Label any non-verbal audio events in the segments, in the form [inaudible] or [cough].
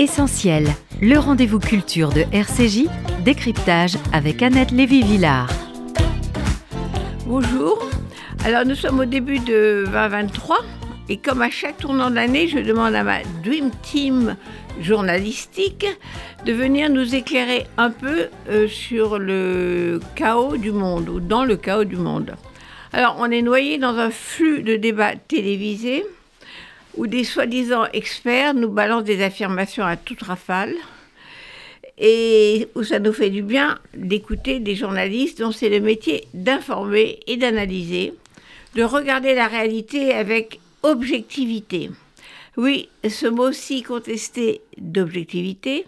Essentiel, le rendez-vous culture de RCJ, décryptage avec Annette Lévy-Villard. Bonjour, alors nous sommes au début de 2023 et comme à chaque tournant d'année, je demande à ma Dream Team journalistique de venir nous éclairer un peu euh, sur le chaos du monde ou dans le chaos du monde. Alors on est noyé dans un flux de débats télévisés où des soi-disant experts nous balancent des affirmations à toute rafale et où ça nous fait du bien d'écouter des journalistes dont c'est le métier d'informer et d'analyser, de regarder la réalité avec objectivité. Oui, ce mot si contesté d'objectivité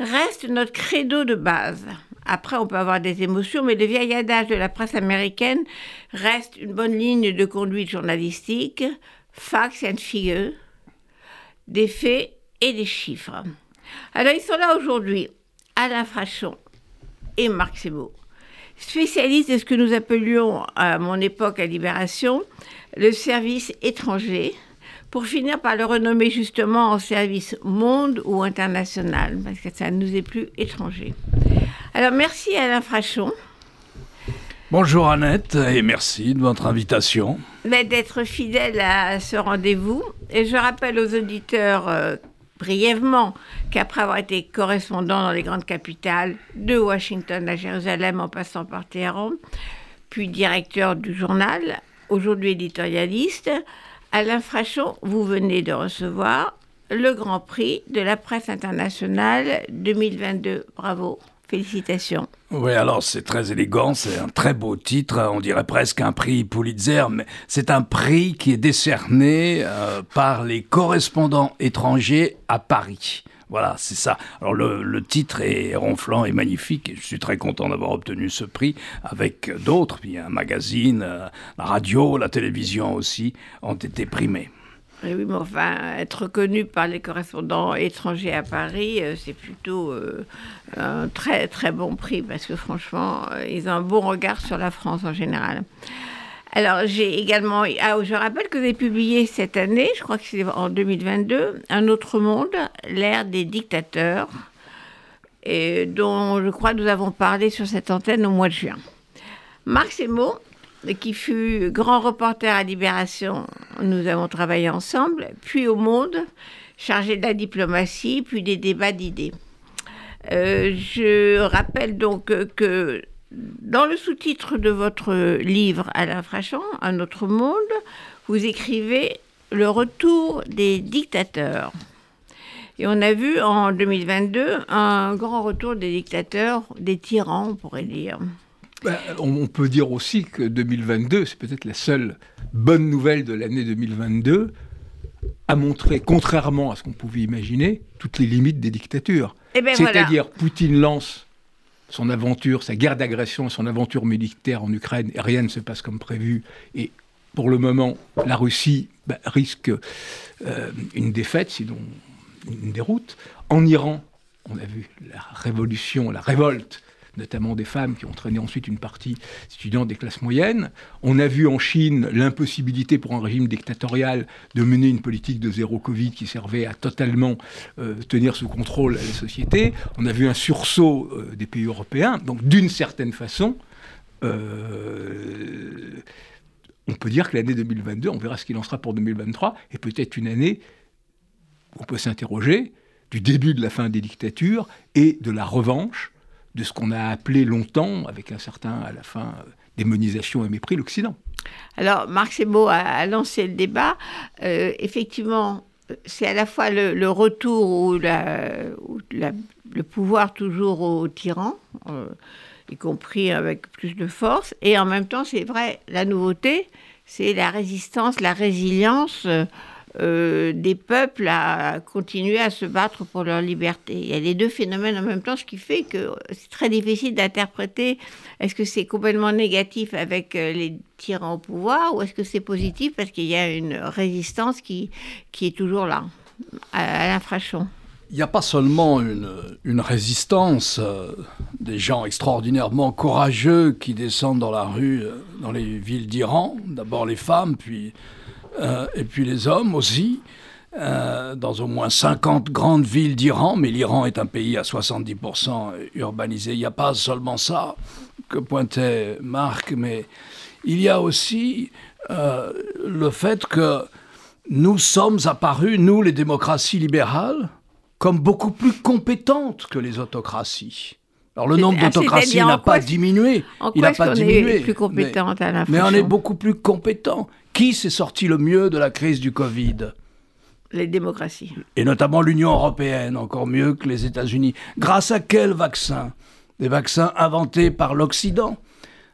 reste notre credo de base. Après, on peut avoir des émotions, mais le vieil adage de la presse américaine reste une bonne ligne de conduite journalistique, facts and figures, des faits et des chiffres. Alors, ils sont là aujourd'hui, Alain Frachon et Marc Sebo, spécialistes de ce que nous appelions à mon époque à Libération le service étranger, pour finir par le renommer justement en service monde ou international, parce que ça ne nous est plus étranger. Alors merci Alain Frachon. Bonjour Annette et merci de votre invitation. D'être fidèle à ce rendez-vous. Et je rappelle aux auditeurs euh, brièvement qu'après avoir été correspondant dans les grandes capitales, de Washington à Jérusalem en passant par Téhéran, puis directeur du journal, aujourd'hui éditorialiste, Alain Frachon, vous venez de recevoir le Grand Prix de la presse internationale 2022. Bravo. Félicitations. Oui, alors c'est très élégant, c'est un très beau titre, on dirait presque un prix Pulitzer, mais c'est un prix qui est décerné euh, par les correspondants étrangers à Paris. Voilà, c'est ça. Alors le, titre est ronflant et magnifique. Et je suis très content d'avoir obtenu ce prix avec d'autres. Puis un magazine, euh, la radio, la télévision aussi ont été primés. Oui, mais enfin, être reconnu par les correspondants étrangers à Paris, euh, c'est plutôt euh, un très très bon prix parce que franchement, euh, ils ont un bon regard sur la France en général. Alors, j'ai également. Ah, je rappelle que avez publié cette année, je crois que c'est en 2022, Un autre monde, l'ère des dictateurs, et dont je crois nous avons parlé sur cette antenne au mois de juin. Marc Semo, qui fut grand reporter à Libération, nous avons travaillé ensemble, puis au Monde, chargé de la diplomatie, puis des débats d'idées. Euh, je rappelle donc que dans le sous-titre de votre livre Alain Frachon, Un autre monde, vous écrivez Le retour des dictateurs. Et on a vu en 2022 un grand retour des dictateurs, des tyrans, on pourrait dire. Ben, on peut dire aussi que 2022, c'est peut-être la seule bonne nouvelle de l'année 2022, a montré, contrairement à ce qu'on pouvait imaginer, toutes les limites des dictatures. Eh ben, C'est-à-dire, Poutine lance son aventure, sa guerre d'agression, son aventure militaire en Ukraine, et rien ne se passe comme prévu. Et pour le moment, la Russie ben, risque euh, une défaite, sinon une déroute. En Iran, on a vu la révolution, la révolte notamment des femmes qui ont entraîné ensuite une partie étudiante des classes moyennes. On a vu en Chine l'impossibilité pour un régime dictatorial de mener une politique de zéro Covid qui servait à totalement euh, tenir sous contrôle la société. On a vu un sursaut euh, des pays européens. Donc d'une certaine façon, euh, on peut dire que l'année 2022, on verra ce qu'il en sera pour 2023, est peut-être une année où on peut s'interroger du début de la fin des dictatures et de la revanche de ce qu'on a appelé longtemps, avec un certain, à la fin, euh, démonisation et mépris, l'Occident. Alors, Marc Sebo a, lancé le débat. Euh, effectivement, c'est à la fois le, retour ou, le pouvoir toujours aux tyrans, euh, y compris avec plus de force, et en même temps, c'est vrai, la nouveauté, c'est la résistance, la résilience. Euh, des peuples à continuer à se battre pour leur liberté. Il y a les deux phénomènes en même temps, ce qui fait que c'est très difficile d'interpréter est-ce que c'est complètement négatif avec euh, les tyrans au pouvoir ou est-ce que c'est positif parce qu'il y a une résistance qui, qui est toujours là, à, l'infraction. Il n'y a pas seulement une, une résistance euh, des gens extraordinairement courageux qui descendent dans la rue, dans les villes d'Iran, d'abord les femmes, puis euh, et puis les hommes aussi. euh, dans au moins 50 grandes villes d'Iran, mais l'Iran est un pays à 70% urbanisé. Il n'y a pas seulement ça que pointait Marc, mais il y a aussi euh, le fait que nous sommes apparus, nous les démocraties libérales, comme beaucoup plus compétentes que les autocraties. Alors le nombre d'autocraties n'a pas diminué. il n'a pas diminué. Est plus mais, mais on est beaucoup plus compétent. Qui s'est sorti le mieux de la crise du Covid Les démocraties. Et notamment l'Union européenne, encore mieux que les États-Unis. Grâce à quels vaccins Des vaccins inventés par l'Occident.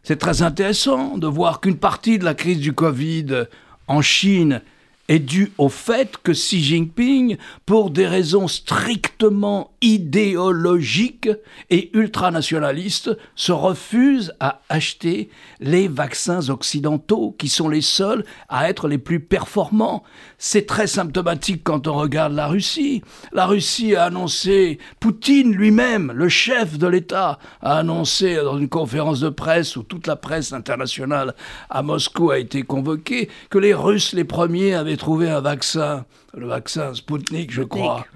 C'est très intéressant de voir qu'une partie de la crise du Covid en Chine est due au fait que Xi Jinping, pour des raisons strictement idéologiques et ultranationalistes, se refuse à acheter les vaccins occidentaux, qui sont les seuls à être les plus performants. C'est très symptomatique quand on regarde la Russie. La Russie a annoncé, Poutine lui-même, le chef de l'État, a annoncé dans une conférence de presse où toute la presse internationale à Moscou a été convoquée, que les Russes les premiers avaient trouvé un vaccin, le vaccin Sputnik, je crois.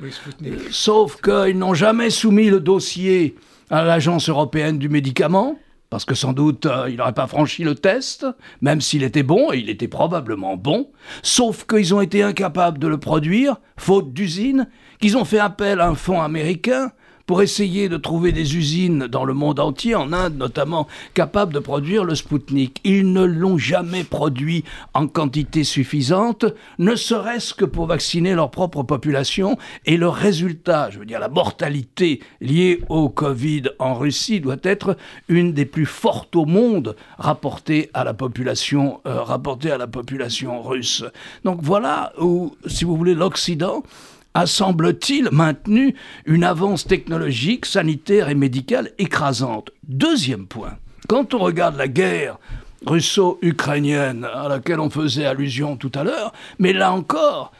Euh, sauf qu'ils n'ont jamais soumis le dossier à l'Agence européenne du médicament, parce que sans doute euh, il n'aurait pas franchi le test, même s'il était bon, et il était probablement bon, sauf qu'ils ont été incapables de le produire, faute d'usine, qu'ils ont fait appel à un fonds américain pour essayer de trouver des usines dans le monde entier, en Inde notamment, capables de produire le Spoutnik. Ils ne l'ont jamais produit en quantité suffisante, ne serait-ce que pour vacciner leur propre population. Et le résultat, je veux dire la mortalité liée au Covid en Russie, doit être une des plus fortes au monde rapportée à la population, euh, rapportée à la population russe. Donc voilà où, si vous voulez, l'Occident a, semble-t-il, maintenu une avance technologique, sanitaire et médicale écrasante. Deuxième point, quand on regarde la guerre russo-ukrainienne à laquelle on faisait allusion tout à l'heure, mais là encore,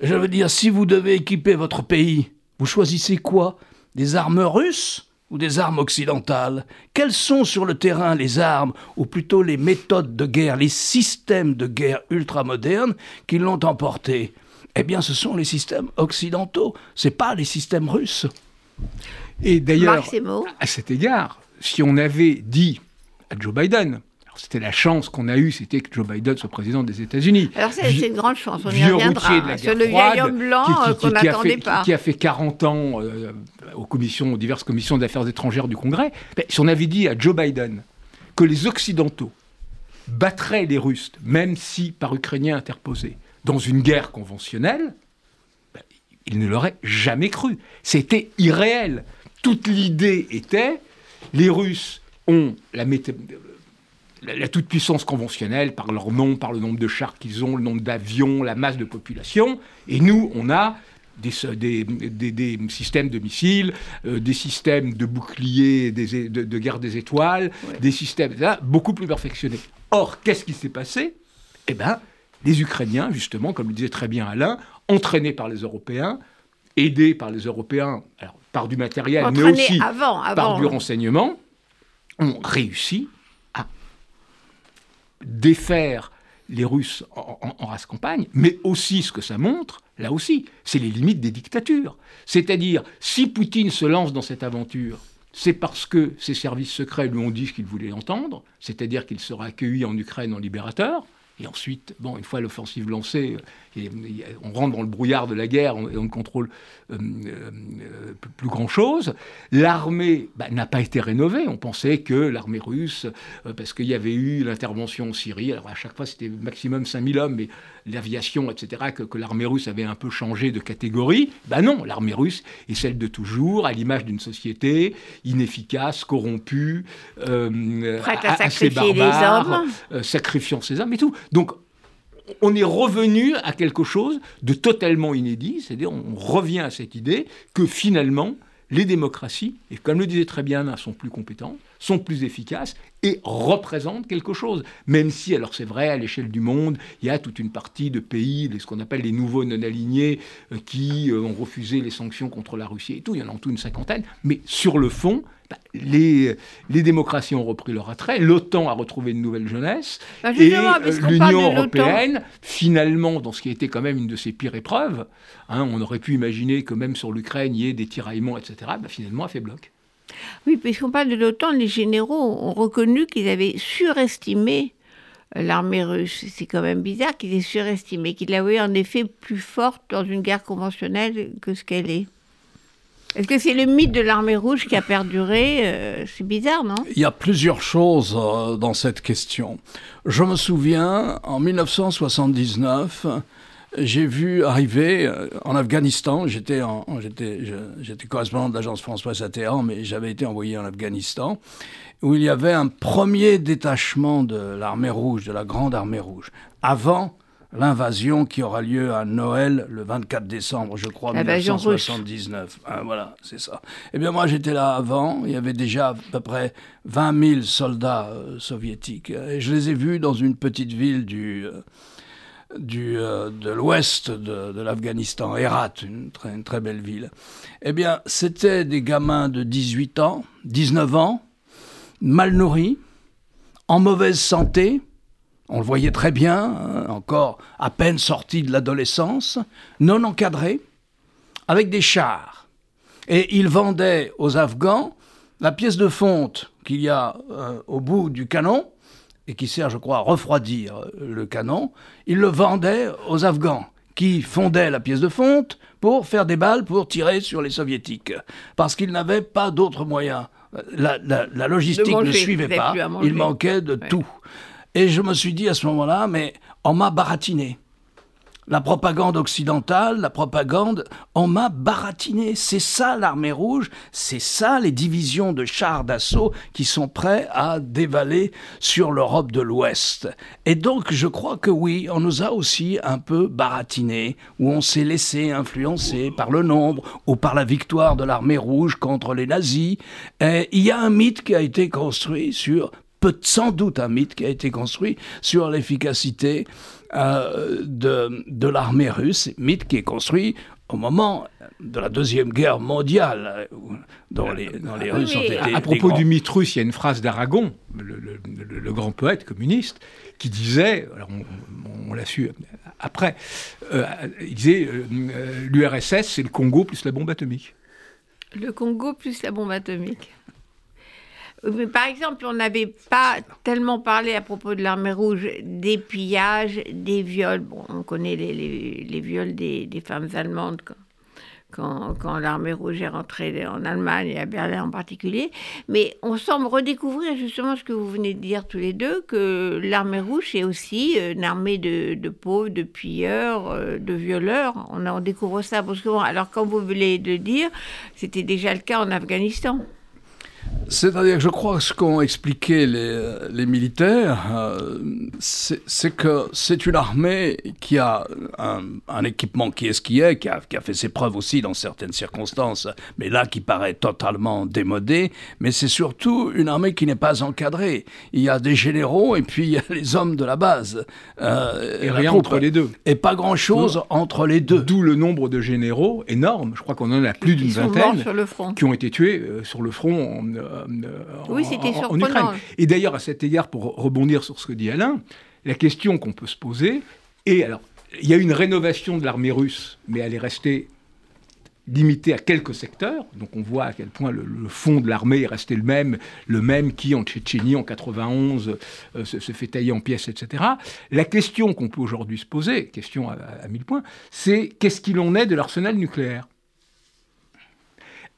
je veux dire, si vous devez équiper votre pays, vous choisissez quoi? Des armes russes ou des armes occidentales? Quelles sont sur le terrain les armes, ou plutôt les méthodes de guerre, les systèmes de guerre ultramodernes qui l'ont emporté? Eh bien, ce sont les systèmes occidentaux, c'est pas les systèmes russes. Et d'ailleurs, à cet égard, si on avait dit à Joe Biden, c'était la chance qu'on a eue, c'était que Joe Biden soit président des États-Unis. Alors c'est une grande chance, on y reviendra. Sur le vieil homme blanc qu'on n'attendait pas. Qui, a fait 40 ans euh, aux, commissions, aux diverses commissions d'affaires étrangères du Congrès. si on avait dit à Joe Biden que les Occidentaux battraient les Russes, même si par Ukrainiens interposés, dans une guerre conventionnelle, ben, il ne l'aurait jamais cru. C'était irréel. Toute l'idée était, les Russes ont la, la, toute-puissance conventionnelle par leur nom, par le nombre de chars qu'ils ont, le nombre d'avions, la masse de population, et nous, on a des, des, systèmes de missiles, euh, des systèmes de boucliers de, de, guerre des étoiles, des systèmes beaucoup plus perfectionnés. Or, qu'est-ce qui s'est passé? Eh bien, les Ukrainiens, justement, comme le disait très bien Alain, entraînés par les Européens, aidés par les Européens, par du matériel, mais aussi par du renseignement, ont réussi à défaire les Russes en, en, race campagne, mais aussi ce que ça montre, là aussi, c'est les limites des dictatures. C'est-à-dire, si Poutine se lance dans cette aventure, c'est parce que ses services secrets lui ont dit ce qu'il voulait entendre, c'est-à-dire qu'il sera accueilli en Ukraine en libérateur, et ensuite, bon, une fois l'offensive lancée, et, on rentre dans le brouillard de la guerre et on ne contrôle euh, euh, plus grand-chose. L'armée bah, n'a pas été rénovée. On pensait que l'armée russe, euh, parce qu'il y avait eu l'intervention en Syrie, alors à chaque fois c'était maximum 5000 hommes, mais l'aviation, etc., que, l'armée russe avait un peu changé de catégorie. Ben non, l'armée russe est celle de toujours, à l'image d'une société inefficace, corrompue, prête à, sacrifier des hommes, sacrifiant ses hommes et tout. Donc on est revenu à quelque chose de totalement inédit, c'est-à-dire on revient à cette idée que finalement, les démocraties, et comme le disait très bien sont plus compétentes, sont plus efficaces et représentent quelque chose. Même si, alors c'est vrai, à l'échelle du monde, il y a toute une partie de pays, ce qu'on appelle les nouveaux non-alignés, euh, qui euh, ont refusé les sanctions contre la Russie et tout, il y en a en tout une cinquantaine, mais sur le fond, les, les, démocraties ont repris leur attrait, l'OTAN a retrouvé une nouvelle jeunesse, Bah, et euh, l'Union européenne, finalement, dans ce qui était quand même une de ses pires épreuves, hein, on aurait pu imaginer que même sur l'Ukraine, il y ait des tiraillements, etc., bah, finalement a fait bloc. Oui, puisqu'on parle de l'OTAN, les généraux ont reconnu qu'ils avaient surestimé euh, l'armée russe. C'est quand même bizarre qu'ils aient surestimé, qu'ils l'avaient en effet plus forte dans une guerre conventionnelle que ce qu'elle est. Est-ce que c'est le mythe de l'armée rouge qui a perduré Euh, C'est bizarre, non? Il y a plusieurs choses euh, dans cette question. Je me souviens, en 1979, j'ai vu arriver euh, en Afghanistan, j'étais j'étais correspondant de l'agence France-Presse mais j'avais été envoyé en Afghanistan, où il y avait un premier détachement de l'armée rouge, de la grande armée rouge, avant l'invasion qui aura lieu à Noël le 24 décembre, je crois, russe. 1979. Ah, voilà, c'est ça. Eh bien, moi, j'étais là avant. Il y avait déjà à peu près 20 000 soldats euh, soviétiques. Et je les ai vus dans une petite ville du, euh, du, euh, de l'ouest de, de l'Afghanistan, Herat, une très, une très belle ville. Eh bien, c'était des gamins de 18 ans, 19 ans, mal nourris, en mauvaise santé. On le voyait très bien, hein, encore à peine sortis de l'adolescence, non encadrés, avec des chars. Et ils vendaient aux Afghans la pièce de fonte qu'il y a euh, au bout du canon, et qui sert, je crois, à refroidir euh, le canon. Ils le vendaient aux Afghans, qui fondaient la pièce de fonte pour faire des balles pour tirer sur les soviétiques, parce qu'ils n'avaient pas d'autres moyens. La, la- la logistique manger, ne suivait pas, il manquait de Ouais. tout. Et je me suis dit à ce moment-là, mais on m'a baratiné. La propagande occidentale, la propagande, on m'a baratiné. C'est ça l'armée rouge, c'est ça les divisions de chars d'assaut qui sont prêts à dévaler sur l'Europe de l'Ouest. Et donc je crois que oui, on nous a aussi un peu baratiné, où on s'est laissé influencer par le nombre ou par la victoire de l'armée rouge contre les nazis. Et il y a un mythe qui a été construit sur peut sans doute un mythe qui a été construit sur l'efficacité euh, de, de l'armée russe, mythe qui est construit au moment de la Deuxième Guerre mondiale, où- dont les, dont les Oui, Russes ont été... À, propos grands- du mythe russe, il y a une phrase d'Aragon, le, le- le- le grand poète communiste, qui disait, alors on, on l'a su après, euh, il disait euh, l'URSS c'est le Congo plus la bombe atomique. Le Congo plus la bombe atomique. Par exemple, on n'avait pas tellement parlé à propos de l'armée rouge des pillages, des viols. Bon, on connaît les, les- les viols des, des femmes allemandes quand, quand, quand l'armée rouge est rentrée en Allemagne et à Berlin en particulier. Mais on semble redécouvrir justement ce que vous venez de dire tous les deux, que l'armée rouge est aussi euh, une armée de, de pauvres, de pilleurs, euh, de violeurs. On, on découvre ça brusquement. Alors, comme vous de le dire, c'était déjà le cas en Afghanistan. C'est-à-dire que je crois que ce qu'ont expliqué les, les militaires, euh, c'est que c'est une armée qui a un, un équipement qui est ce qui est, qui a, qui a fait ses preuves aussi dans certaines circonstances, mais là qui paraît totalement démodé, mais c'est surtout une armée qui n'est pas encadrée. Il y a des généraux et puis il y a les hommes de la base. euh, Et la rien troupe. entre les deux. Et pas grand-chose entre les deux. D'où le nombre de généraux énorme, je crois qu'on en a plus d'une vingtaine, sur le front. qui ont été tués euh, sur le front en, Oui, en- c'était en- en. Ukraine. Et d'ailleurs, à cet égard, pour rebondir sur ce que dit Alain, la question qu'on peut se poser, et alors, il y a une rénovation de l'armée russe, mais elle est restée limitée à quelques secteurs. Donc on voit à quel point le, le fond de l'armée est resté le même, le même qui en Tchétchénie en 91 euh, se, se fait tailler en pièces, etc. La question qu'on peut aujourd'hui se poser, question à, à mille points, c'est qu'est-ce qu'il en est de l'arsenal nucléaire?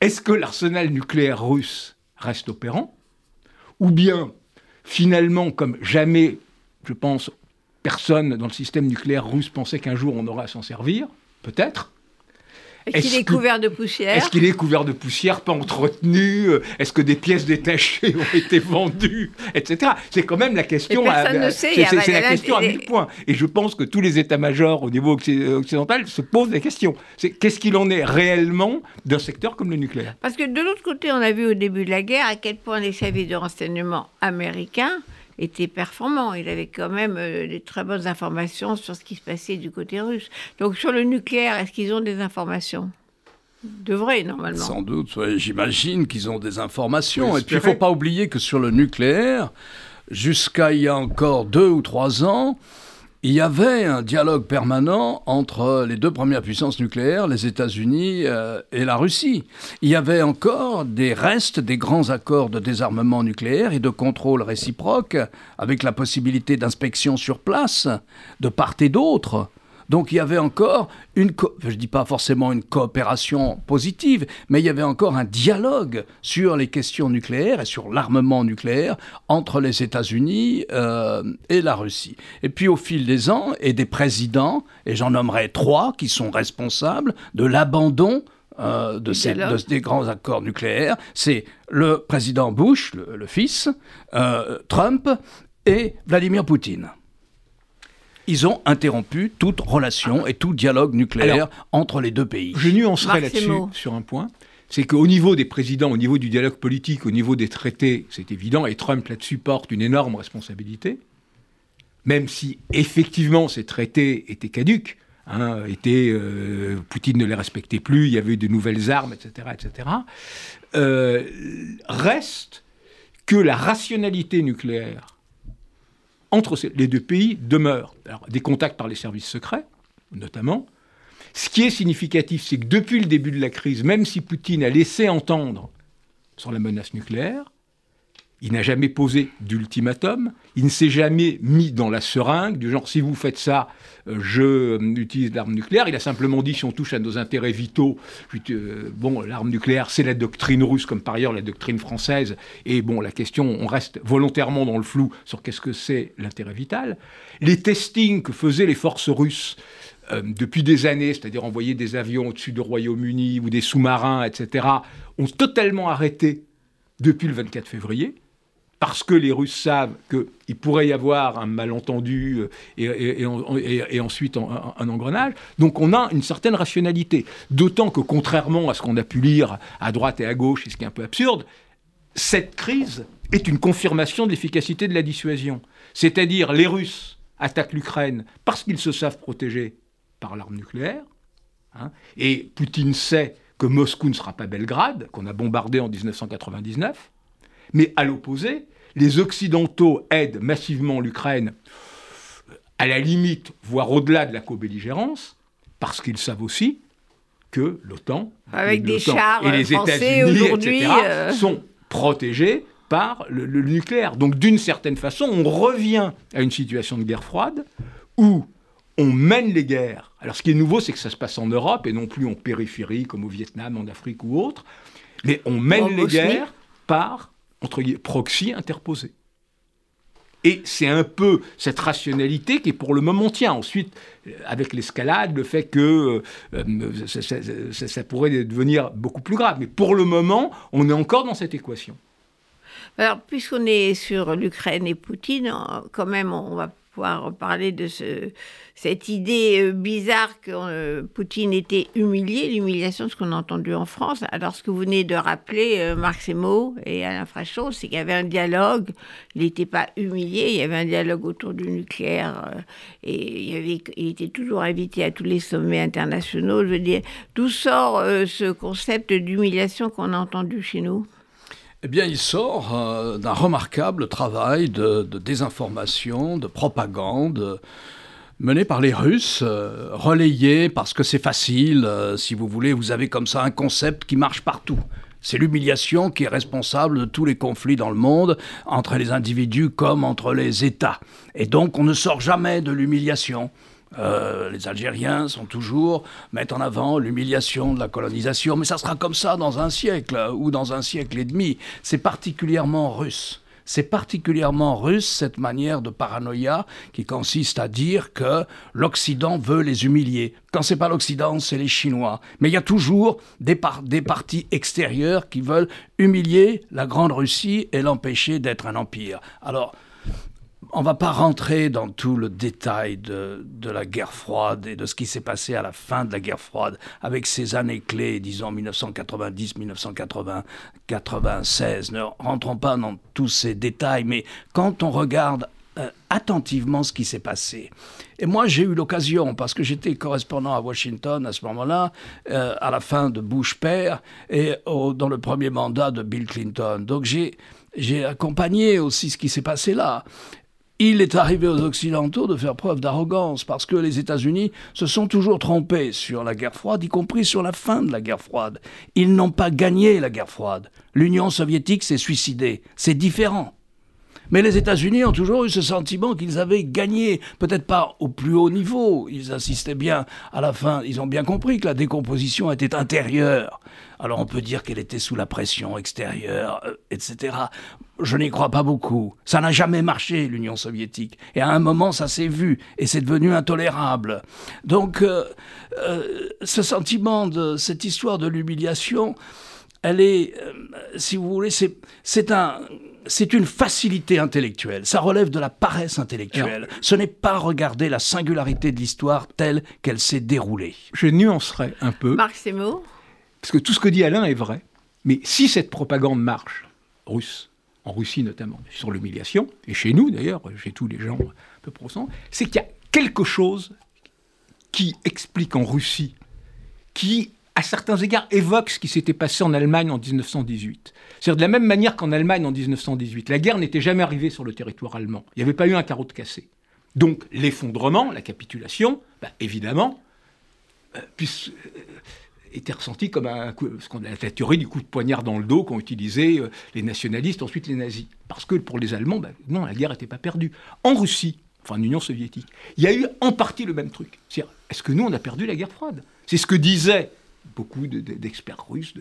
Est-ce que l'arsenal nucléaire russe reste opérant Ou bien, finalement, comme jamais, je pense, personne dans le système nucléaire russe pensait qu'un jour on aurait à s'en servir, peut-être, Est-ce qu'il est, couvert de poussière Est-ce qu'il est couvert de poussière, pas entretenu euh, Est-ce que des pièces détachées [laughs] ont été vendues Etc. C'est quand même la question. personne ne sait. C'est la question à mille points. Et je pense que tous les états-majors au niveau occidental se posent la question. C'est qu'est-ce qu'il en est réellement d'un secteur comme le nucléaire? Parce que de l'autre côté, on a vu au début de la guerre à quel point les services de renseignement américains était performant. Il avait quand même euh, des très bonnes informations sur ce qui se passait du côté russe. Donc sur le nucléaire, est-ce qu'ils ont des informations? De vrai, normalement. Sans doute, j'imagine qu'ils ont des informations. Et puis, il ne faut pas oublier que sur le nucléaire, jusqu'à il y a encore deux ou trois ans, il y avait un dialogue permanent entre les deux premières puissances nucléaires, les États-Unis euh, et la Russie. Il y avait encore des restes des grands accords de désarmement nucléaire et de contrôle réciproque, avec la possibilité d'inspection sur place de part et d'autre. Donc il y avait encore une, je ne dis pas forcément une coopération positive, mais il y avait encore un dialogue sur les questions nucléaires et sur l'armement nucléaire entre les États-Unis euh, et la Russie. Et puis au fil des ans et des présidents, et j'en nommerai trois qui sont responsables de l'abandon euh, de, ces, des grands accords nucléaires, c'est le président Bush, le, fils, euh, Trump et Vladimir Poutine ils ont interrompu toute relation et tout dialogue nucléaire entre les deux pays. Je nuancerai là-dessus sur un point. C'est qu'au niveau des présidents, au niveau du dialogue politique, au niveau des traités, c'est évident, et Trump là-dessus porte une énorme responsabilité, même si effectivement ces traités étaient caduques, hein, euh, Poutine ne les respectait plus, il y avait eu de nouvelles armes, etc. etc. Euh, reste que la rationalité nucléaire entre les deux pays demeurent. des contacts par les services secrets, notamment. Ce qui est significatif, c'est que depuis le début de la crise, même si Poutine a laissé entendre sur la menace nucléaire, il n'a jamais posé d'ultimatum, il ne s'est jamais mis dans la seringue, du genre si vous faites ça, euh, je euh, utilise l'arme nucléaire. Il a simplement dit si on touche à nos intérêts vitaux, euh, bon, l'arme nucléaire, c'est la doctrine russe, comme par ailleurs la doctrine française. Et bon, la question, on reste volontairement dans le flou sur qu'est-ce que c'est l'intérêt vital. Les testings que faisaient les forces russes depuis des années, c'est-à-dire envoyer des avions au-dessus du Royaume-Uni ou des sous-marins, etc., ont totalement arrêté depuis le 24 février parce que les Russes savent qu'il pourrait y avoir un malentendu euh, et, ensuite un, engrenage. Donc on a une certaine rationalité. D'autant que contrairement à ce qu'on a pu lire à droite et à gauche, et ce qui est un peu absurde, cette crise est une confirmation de l'efficacité de la dissuasion. C'est-à-dire les Russes attaquent l'Ukraine parce qu'ils se savent protégés par l'arme nucléaire. Hein, et Poutine sait que Moscou ne sera pas Belgrade, qu'on a bombardé en 1999. Mais à l'opposé, les Occidentaux aident massivement l'Ukraine, à la limite, voire au-delà de la co-belligérance, parce qu'ils savent aussi que l'OTAN avec des chars et les États-Unis, euh, sont protégés par le, nucléaire. Donc d'une certaine façon, on revient à une situation de guerre froide où on mène les guerres. Alors ce qui est nouveau, c'est que ça se passe en Europe et non plus en périphérie comme au Vietnam, en Afrique ou autre. Mais on mène les guerres par entre proxy interposé. Et c'est un peu cette rationalité qui, pour le moment, tient. Ensuite, euh, avec l'escalade, le fait que euh, euh, ça, pourrait devenir beaucoup plus grave. Mais pour le moment, on est encore dans cette équation. Alors, puisqu'on est sur l'Ukraine et Poutine, quand même, on va pouvoir parler de ce, cette idée euh, bizarre que euh, Poutine était humilié, l'humiliation ce qu'on a entendu en France. Alors, ce que vous venez de rappeler, euh, Marc Semo et Alain Frachot, c'est qu'il y avait un dialogue. Il n'était pas humilié, il y avait un dialogue autour du nucléaire et il, il, était toujours invité à tous les sommets internationaux. Je veux dire, d'où sort ce concept d'humiliation qu'on a entendu chez nous? Eh bien, il sort euh, d'un remarquable travail de, désinformation, de propagande mené par les Russes, euh, relayé parce que c'est facile, euh, si vous voulez, vous avez comme ça un concept qui marche partout. C'est l'humiliation qui est responsable de tous les conflits dans le monde, entre les individus comme entre les États. Et donc on ne sort jamais de l'humiliation. Euh, les Algériens sont toujours mettent en avant l'humiliation de la colonisation, mais ça sera comme ça dans un siècle ou dans un siècle et demi. C'est particulièrement russe. c'est particulièrement russe cette manière de paranoïa qui consiste à dire que l'Occident veut les humilier. Quand c'est pas l'Occident, c'est les Chinois. Mais il y a toujours des, des partis extérieurs qui veulent humilier la Grande Russie et l'empêcher d'être un empire. Alors, on ne va pas rentrer dans tout le détail de, la guerre froide et de ce qui s'est passé à la fin de la guerre froide, avec ces années clés, disons 1990, 1996. Ne rentrons pas dans tous ces détails, mais quand on regarde euh, attentivement ce qui s'est passé. Et moi, j'ai eu l'occasion, parce que j'étais correspondant à Washington à ce moment-là, euh, à la fin de Bush père et dans le premier mandat de Bill Clinton. Donc j'ai accompagné aussi ce qui s'est passé là. Il est arrivé aux Occidentaux de faire preuve d'arrogance parce que les États-Unis se sont toujours trompés sur la guerre froide, y compris sur la fin de la guerre froide. Ils n'ont pas gagné la guerre froide. L'Union soviétique s'est suicidée. C'est différent. Mais les États-Unis ont toujours eu ce sentiment qu'ils avaient gagné, peut-être pas au plus haut niveau. Ils insistaient bien à la fin, ils ont bien compris que la décomposition était intérieure. Alors on peut dire qu'elle était sous la pression extérieure, euh, etc. Je n'y crois pas beaucoup. Ça n'a jamais marché, l'Union soviétique. Et à un moment, ça s'est vu, et c'est devenu intolérable. Donc, euh, euh, ce sentiment de cette histoire de l'humiliation, elle est, si vous voulez, c'est un c'est une facilité intellectuelle, ça relève de la paresse intellectuelle. Ce n'est pas regarder la singularité de l'histoire telle qu'elle s'est déroulée. Je nuancerai un peu. Marc Semo Parce que tout ce que dit Alain est vrai. Mais si cette propagande marche, russe, en Russie notamment, sur l'humiliation, et chez nous d'ailleurs, chez tous les gens un peu profonds, c'est qu'il y a quelque chose qui explique en Russie, qui à certains égards, évoque ce qui s'était passé en Allemagne en 1918. C'est-à-dire de la même manière qu'en Allemagne en 1918. La guerre n'était jamais arrivée sur le territoire allemand. Il n'y avait pas eu un carreau de cassé. Donc l'effondrement, la capitulation, bah, évidemment, euh, euh, était ressenti comme un, ce qu'on a la théorie du coup de poignard dans le dos qu'ont utilisé euh, les nationalistes, ensuite les nazis. Parce que pour les Allemands, bah, non, la guerre n'était pas perdue. En Russie, enfin en Union soviétique, il y a eu en partie le même truc. C'est-à-dire, est-ce que nous, on a perdu la guerre froide? C'est ce que disait beaucoup d'experts russes,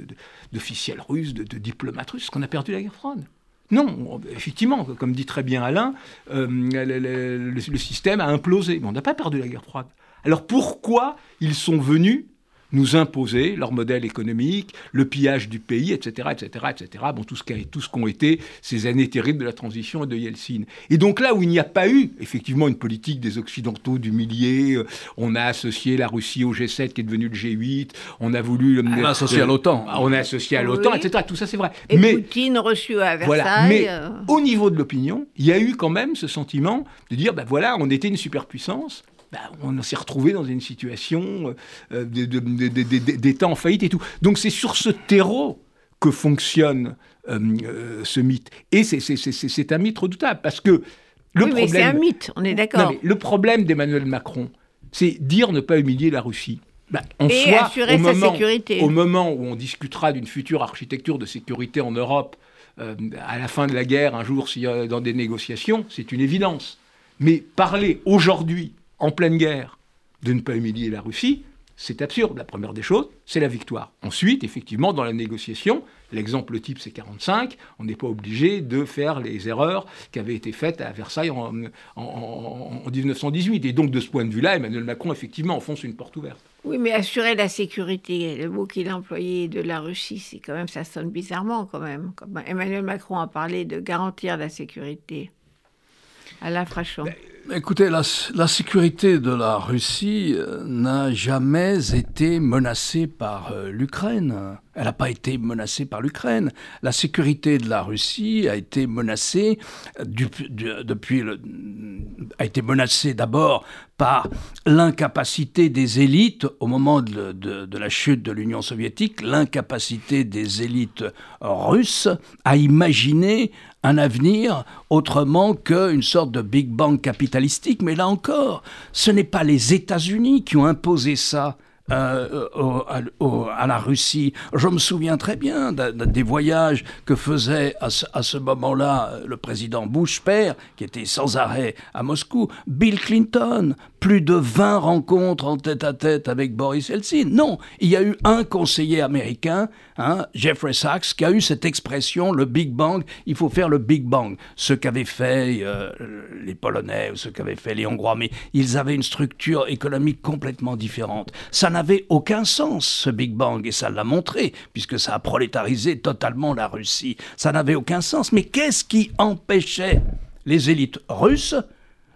d'officiels russes, de, diplomates russes, qu'on a perdu la guerre froide. Non, effectivement, comme dit très bien Alain, euh, le, système a implosé, mais on n'a pas perdu la guerre froide. Alors pourquoi ils sont venus nous imposer leur modèle économique, le pillage du pays, etc., etc., etc. Bon, tout ce tout ce qu'ont été ces années terribles de la transition et de Yeltsin. Et donc là où il n'y a pas eu effectivement une politique des occidentaux d'humilier, euh, on a associé la Russie au G7 qui est devenu le G8, on a voulu on a associé à l'OTAN, on a associé à l'OTAN, etc. Tout ça c'est vrai. Et mais Poutine reçu à Versailles. Voilà. Mais euh. au niveau de l'opinion, il y a eu quand même ce sentiment de dire ben voilà, on était une superpuissance bah, on s'est retrouvé dans une situation euh, d'État en faillite et tout. Donc c'est sur ce terreau que fonctionne euh, euh, ce mythe. Et c'est un mythe redoutable, parce que le oui, problème... c'est un mythe, on est d'accord. Le problème d'Emmanuel Macron, c'est dire ne pas humilier la Russie. Bah, et assurer sa sécurité. Au moment où on discutera d'une future architecture de sécurité en Europe, à la fin de la guerre, un jour, dans des négociations, c'est une évidence. Mais parler aujourd'hui en pleine guerre, de ne pas humilier la Russie, c'est absurde. La première des choses, c'est la victoire. Ensuite, effectivement, dans la négociation, l'exemple type c'est 45, on n'est pas obligé de faire les erreurs qui avaient été faites à Versailles en, 1918. Et donc, de ce point de vue-là, Emmanuel Macron, effectivement, enfonce une porte ouverte. Oui, mais assurer la sécurité, le mot qu'il a employé de la Russie, c'est quand même, ça sonne bizarrement quand même. Emmanuel Macron a parlé de garantir la sécurité. Alain Frachon. Ben, Écoutez, la, sécurité de la Russie euh, n'a jamais été menacée par euh, l'Ukraine. Elle n'a pas été menacée par l'Ukraine. La sécurité de la Russie a été menacée depuis a été menacée d'abord par l'incapacité des élites au moment de, de la chute de l'Union soviétique, l'incapacité des élites russes à imaginer un avenir autrement qu'une sorte de Big Bang capitalistique. Mais là encore, ce n'est pas les États-Unis qui ont imposé ça euh, à, la Russie. Je me souviens très bien des voyages que faisait à ce, moment-là le président Bush père, qui était sans arrêt à Moscou, Bill Clinton, plus de 20 rencontres en tête-à-tête avec Boris Eltsine. Non, il y a eu un conseiller américain, hein, Jeffrey Sachs, qui a eu cette expression, le Big Bang, il faut faire le Big Bang. Ce qu'avaient fait euh, les Polonais ou ce qu'avaient fait les Hongrois, mais ils avaient une structure économique complètement différente. Ça n'avait aucun sens, ce Big Bang, et ça l'a montré, puisque ça a prolétarisé totalement la Russie. Ça n'avait aucun sens. Mais qu'est-ce qui empêchait les élites russes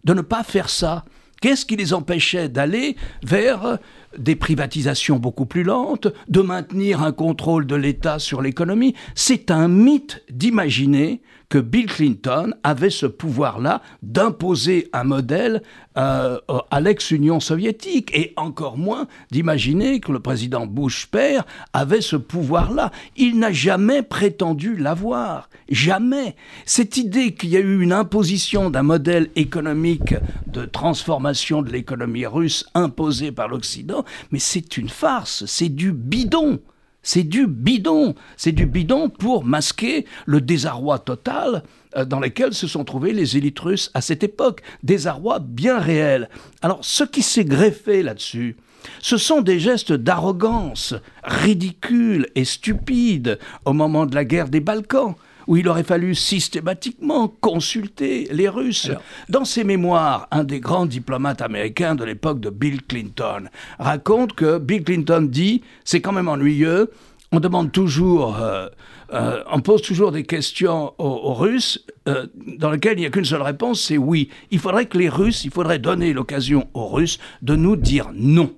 de ne pas faire ça? Qu'est-ce qui les empêchait d'aller vers des privatisations beaucoup plus lentes, de maintenir un contrôle de l'État sur l'économie? C'est un mythe d'imaginer que Bill Clinton avait ce pouvoir-là d'imposer un modèle euh, à l'ex-Union soviétique, et encore moins d'imaginer que le président Bush père avait ce pouvoir-là. Il n'a jamais prétendu l'avoir, jamais. Cette idée qu'il y a eu une imposition d'un modèle économique de transformation de l'économie russe imposée par l'Occident, mais c'est une farce, c'est du bidon. C'est du bidon. C'est du bidon pour masquer le désarroi total euh, dans lequel se sont trouvées les élites russes à cette époque. Désarroi bien réel. Alors, ce qui s'est greffé là-dessus, ce sont des gestes d'arrogance ridicules et stupides au moment de la guerre des Balkans où il aurait fallu systématiquement consulter les Russes. Dans ses mémoires, un des grands diplomates américains de l'époque de Bill Clinton raconte que Bill Clinton dit c'est quand même ennuyeux, on demande toujours, euh, euh, on pose toujours des questions aux, Russes euh, dans lesquelles il n'y a qu'une seule réponse, c'est oui. Il faudrait que les Russes, il faudrait donner l'occasion aux Russes de nous dire non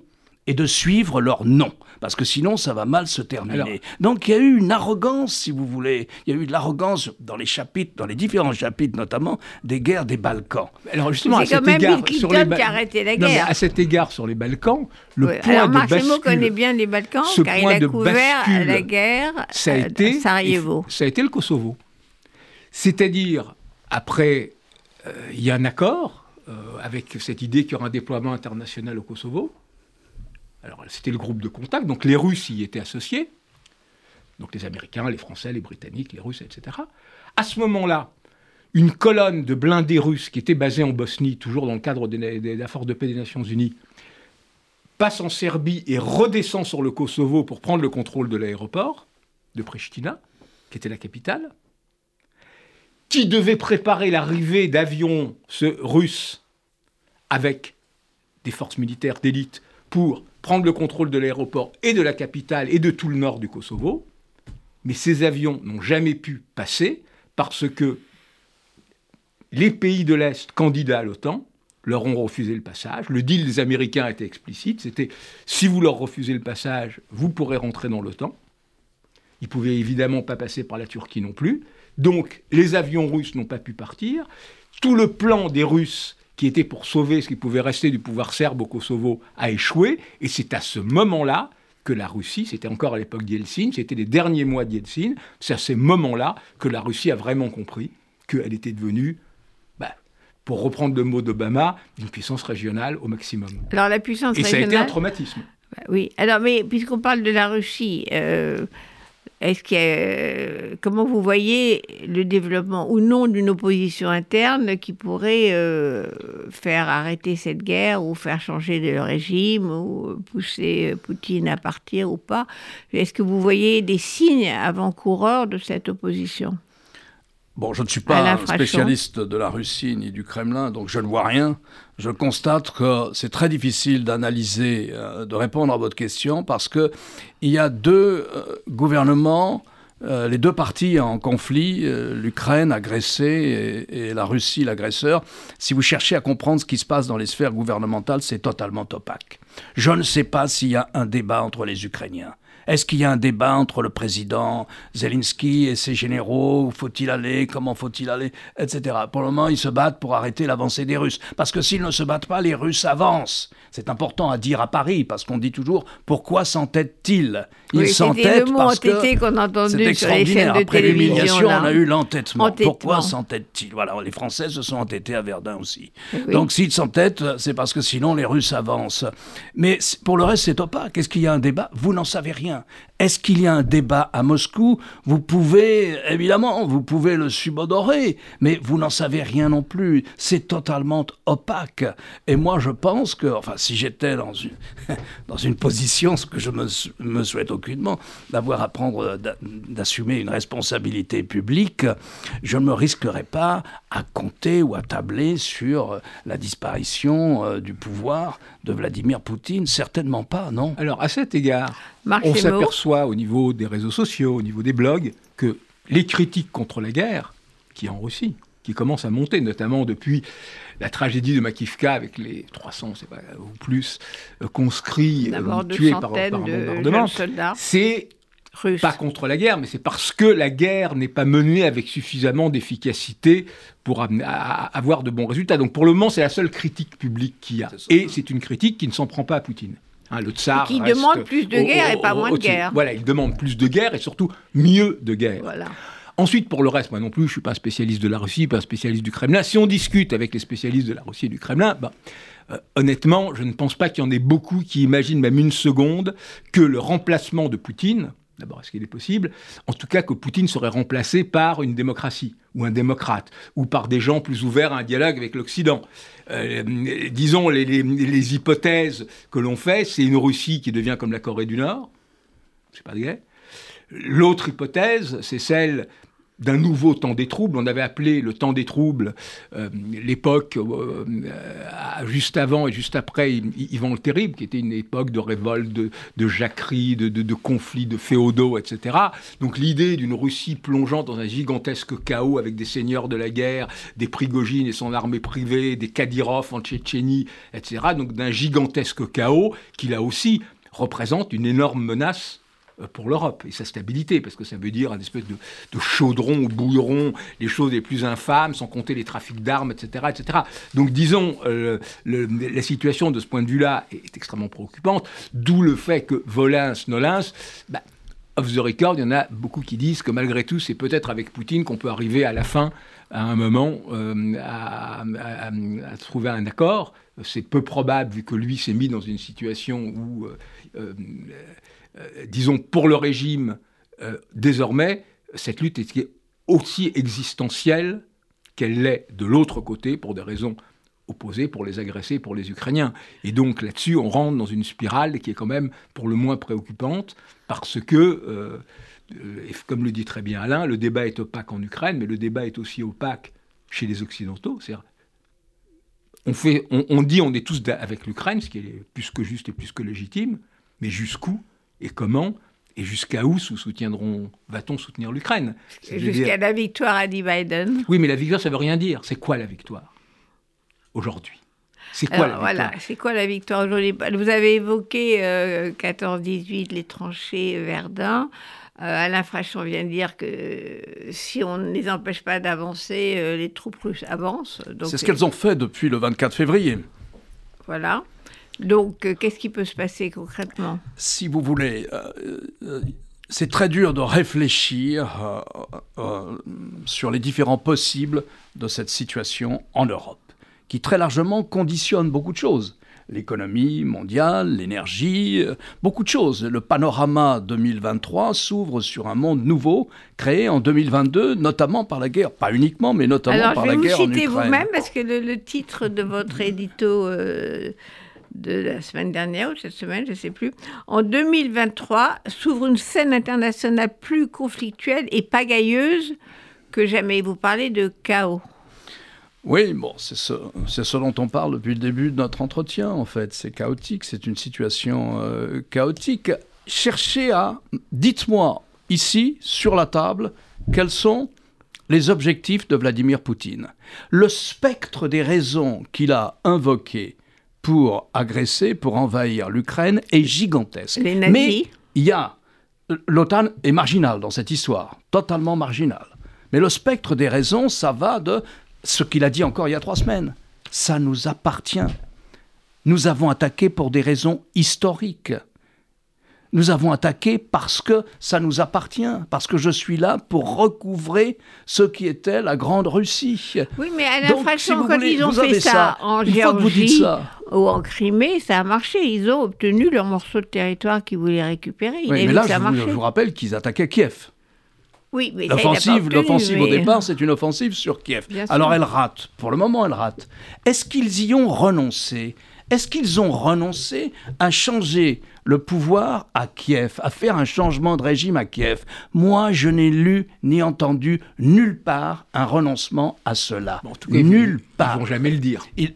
et de suivre leur non parce que sinon ça va mal se terminer. Donc il y a eu une arrogance, si vous voulez, il y a eu de l'arrogance dans les chapitres, dans les différents chapitres notamment, des guerres des Balkans. Alors justement, à cet égard, sur les qui a arrêté la guerre. à cet égard, sur les Balkans, le point Alors, de bascule, connaît bien les Balkans, car il a couvert la guerre ça a été, Sarajevo. Ça a été le Kosovo. C'est-à-dire, après, euh, il y a un accord euh, avec cette idée qu'il y aura un déploiement international au Kosovo. Alors, c'était le groupe de contact, donc les Russes y étaient associés, donc les Américains, les Français, les Britanniques, les Russes, etc. À ce moment-là, une colonne de blindés russes qui était basée en Bosnie, toujours dans le cadre des, la force de paix des Nations Unies, passe en Serbie et redescend sur le Kosovo pour prendre le contrôle de l'aéroport de Pristina, qui était la capitale, qui devait préparer l'arrivée d'avions russes avec des forces militaires d'élite pour prendre le contrôle de l'aéroport et de la capitale et de tout le nord du Kosovo. Mais ces avions n'ont jamais pu passer parce que les pays de l'Est candidats à l'OTAN leur ont refusé le passage. Le deal des Américains était explicite, c'était si vous leur refusez le passage, vous pourrez rentrer dans l'OTAN. Ils pouvaient évidemment pas passer par la Turquie non plus. Donc les avions russes n'ont pas pu partir. Tout le plan des Russes qui était pour sauver ce qui pouvait rester du pouvoir serbe au Kosovo, a échoué. Et c'est à ce moment-là que la Russie, c'était encore à l'époque d'Yeltsin, c'était les derniers mois d'Yeltsin, c'est à ces moments-là que la Russie a vraiment compris qu'elle était devenue, bah, pour reprendre le mot d'Obama, une puissance régionale au maximum. Alors la puissance Et ça a été un traumatisme. Bah oui. Alors, mais puisqu'on parle de la Russie, euh, est-ce que, comment vous voyez le développement ou non d'une opposition interne qui pourrait euh, faire arrêter cette guerre ou faire changer de régime ou pousser Poutine à partir ou pas? Est-ce que vous voyez des signes avant-coureurs de cette opposition? Bon, je ne suis pas un spécialiste de la Russie ni du Kremlin, donc je ne vois rien. Je constate que c'est très difficile d'analyser, euh, de répondre à votre question, parce que il y a deux euh, gouvernements, euh, les deux parties en conflit, l'Ukraine agressée et, et, la Russie l'agresseur. Si vous cherchez à comprendre ce qui se passe dans les sphères gouvernementales, c'est totalement opaque. Je ne sais pas s'il y a un débat entre les Ukrainiens. Est-ce qu'il y a un débat entre le président Zelensky et ses généraux? Où faut-il aller? Comment faut-il aller? Etc. Pour le moment, ils se battent pour arrêter l'avancée des Russes. Parce que s'ils ne se battent pas, les Russes avancent. C'est important à dire à Paris, parce qu'on dit toujours pourquoi s'entêtent-ils? Ils s'entêtent parce que qu'on a entendu c'est sur les Après l'humiliation, on a eu l'entêtement. Entêtement. Pourquoi s'entêtent-ils? Voilà, les Français se sont entêtés à Verdun aussi. Oui. Donc s'ils s'entêtent, c'est parce que sinon les Russes avancent. Mais pour le reste, c'est opaque. Est-ce qu'il y a un débat? Vous n'en savez rien. Est-ce qu'il y a un débat à Moscou? Vous pouvez, évidemment, vous pouvez le subodorer, mais vous n'en savez rien non plus. C'est totalement opaque. Et moi, je pense que, enfin, si j'étais dans une, [laughs] dans une position, ce que je me, me souhaite aucunement, d'avoir à prendre, d'a- d'assumer une responsabilité publique, je ne me risquerais pas à compter ou à tabler sur euh, la disparition euh, du pouvoir de Vladimir Poutine. Certainement pas, non? Alors, à cet égard, Marc on s'aperçoit au niveau des réseaux sociaux, au niveau des blogs, que les critiques contre la guerre, qui est en Russie, qui commencent à monter, notamment depuis la tragédie de Makivka avec les 300 c'est pas, ou plus euh, conscrits euh, tués par, par un de bombardement, c'est pas contre la guerre, mais c'est parce que la guerre n'est pas menée avec suffisamment d'efficacité pour amener- à- à avoir de bons résultats. Donc pour le moment, c'est la seule critique publique qu'il y a. Et c'est une critique qui ne s'en prend pas à Poutine. Hein, le tsar Et qui reste demande plus de guerre au- et pas au- moins de guerre. Voilà, il demande plus de guerre et surtout mieux de guerre. Voilà. Ensuite, pour le reste, moi non plus, je suis pas un spécialiste de la Russie, pas un spécialiste du Kremlin. Si on discute avec les spécialistes de la Russie et du Kremlin, bah, euh, honnêtement, je ne pense pas qu'il y en ait beaucoup qui imaginent même une seconde que le remplacement de Poutine, d'abord, est-ce qu'il est possible? En tout cas, que Poutine serait remplacé par une démocratie, ou un démocrate, ou par des gens plus ouverts à un dialogue avec l'Occident. Euh, disons, les, hypothèses que l'on fait, c'est une Russie qui devient comme la Corée du Nord, c'est pas gay. L'autre hypothèse, c'est celle d'un nouveau temps des troubles. On avait appelé le temps des troubles euh, l'époque euh, euh, juste avant et juste après Ivan le Terrible, qui était une époque de révolte, de, de jacquerie, de, de- de conflits, de féodaux, etc. Donc l'idée d'une Russie plongeant dans un gigantesque chaos avec des seigneurs de la guerre, des Prigogine et son armée privée, des Kadyrov en Tchétchénie, etc. Donc d'un gigantesque chaos qui là aussi représente une énorme menace pour l'Europe et sa stabilité, parce que ça veut dire un espèce de, chaudron où bouilleront les choses les plus infâmes, sans compter les trafics d'armes, etc., etc. Donc disons, euh, la situation de ce point de vue-là est, extrêmement préoccupante, d'où le fait que Volins, Nolins, bah, off the record, il y en a beaucoup qui disent que malgré tout, c'est peut-être avec Poutine qu'on peut arriver à la fin, à un moment, euh, à, trouver un accord. C'est peu probable vu que lui s'est mis dans une situation où, euh, euh, euh, disons, pour le régime, euh, désormais, cette lutte est aussi existentielle qu'elle l'est de l'autre côté pour des raisons opposées pour les agressés, pour les Ukrainiens. Et donc là-dessus, on rentre dans une spirale qui est quand même pour le moins préoccupante parce que, euh, euh, comme le dit très bien Alain, le débat est opaque en Ukraine, mais le débat est aussi opaque chez les Occidentaux. On, on, dit on est tous avec l'Ukraine, ce qui est plus que juste et plus que légitime, mais jusqu'où et comment et jusqu'à où sous- soutiendront, va-t-on soutenir l'Ukraine? Jusqu'à la victoire, a dit Biden. Oui, mais la victoire, ça veut rien dire. C'est quoi la victoire? Aujourd'hui C'est quoi la victoire? c'est quoi la victoire aujourd'hui? Vous avez évoqué euh, 14-18, les tranchées euh, Verdun. Euh, Alain Frachon vient de dire que euh, si on ne les empêche pas d'avancer, euh, les troupes russes avancent. C'est ce qu'elles ont fait depuis le 24 février. Voilà. Donc, euh, qu'est-ce qui peut se passer concrètement? Si vous voulez, euh, euh, c'est très dur de réfléchir euh, sur les différents possibles de cette situation en Europe, qui très largement conditionne beaucoup de choses. L'économie mondiale, l'énergie, beaucoup de choses. Le panorama 2023 s'ouvre sur un monde nouveau créé en 2022, notamment par la guerre, pas uniquement, mais notamment Alors, par je vais la vous guerre en citer vous-même parce que le, le titre de votre édito de la semaine dernière ou cette semaine, je ne sais plus, en 2023 s'ouvre une scène internationale plus conflictuelle et pagailleuse que jamais. Vous parlez de chaos. Oui, bon, c'est ce, dont on parle depuis le début de notre entretien, en fait. C'est chaotique, c'est une situation euh, chaotique. Cherchez à, dites-moi ici, sur la table, quels sont les objectifs de Vladimir Poutine. Le spectre des raisons qu'il a invoquées pour agresser, pour envahir l'Ukraine est gigantesque. Les nazis. Mais il y a l'OTAN est marginal dans cette histoire, totalement marginal. Mais le spectre des raisons, ça va de ce qu'il a dit encore il y a trois semaines. Ça nous appartient. Nous avons attaqué pour des raisons historiques. Nous avons attaqué parce que ça nous appartient, parce que je suis là pour recouvrer ce qui était la Grande Russie. Oui, mais à l'infraction, quand ils ont fait ça, en Géorgie ou en Crimée, ça a marché. Ils ont obtenu leur morceau de territoire qu'ils voulaient récupérer. Oui, mais là, je vous, je vous, rappelle qu'ils attaquaient Kiev. Oui, mais l'offensive, l'offensive au départ, c'est une offensive sur Kiev. Alors elle rate. Pour le moment, elle rate. Est-ce qu'ils y ont renoncé? Est-ce qu'ils ont renoncé à changer le pouvoir à Kiev, à faire un changement de régime à Kiev Moi, je n'ai lu ni entendu nulle part un renoncement à cela. nulle part. Ils vont jamais le dire. Ils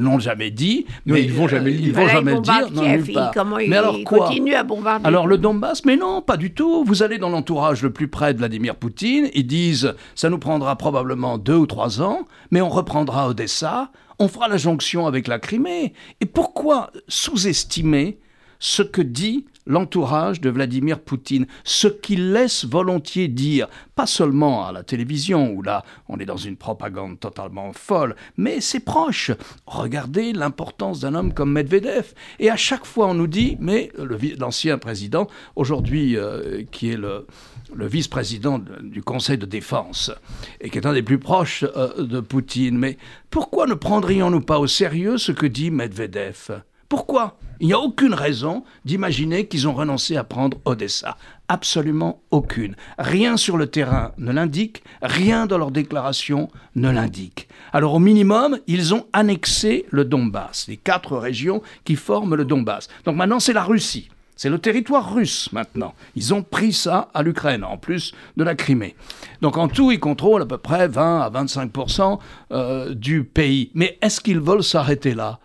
n'ont jamais dit. mais ils vont jamais le dire. Ils vont jamais le dire. Non, nulle part. mais alors quoi à bombarder. Alors le Donbass, mais non, pas du tout. Vous allez dans l'entourage le plus près de Vladimir Poutine, ils disent ça nous prendra probablement deux ou trois ans, mais on reprendra Odessa on fera la jonction avec la Crimée. Et pourquoi sous-estimer ce que dit l'entourage de Vladimir Poutine, ce qu'il laisse volontiers dire, pas seulement à la télévision, où là on est dans une propagande totalement folle, mais ses proches. Regardez l'importance d'un homme comme Medvedev. Et à chaque fois on nous dit, mais l'ancien président, aujourd'hui euh, qui est le, vice-président du Conseil de défense, et qui est un des plus proches euh, de Poutine. Mais pourquoi ne prendrions-nous pas au sérieux ce que dit Medvedev? Pourquoi? Il n'y a aucune raison d'imaginer qu'ils ont renoncé à prendre Odessa. Absolument aucune. Rien sur le terrain ne l'indique, rien dans leur déclaration ne l'indique. Alors au minimum, ils ont annexé le Donbass, les quatre régions qui forment le Donbass. Donc maintenant, c'est la Russie. C'est le territoire russe maintenant. Ils ont pris ça à l'Ukraine, en plus de la Crimée. Donc en tout, ils contrôlent à peu près 20 à 25% euh, du pays. Mais est-ce qu'ils veulent s'arrêter là?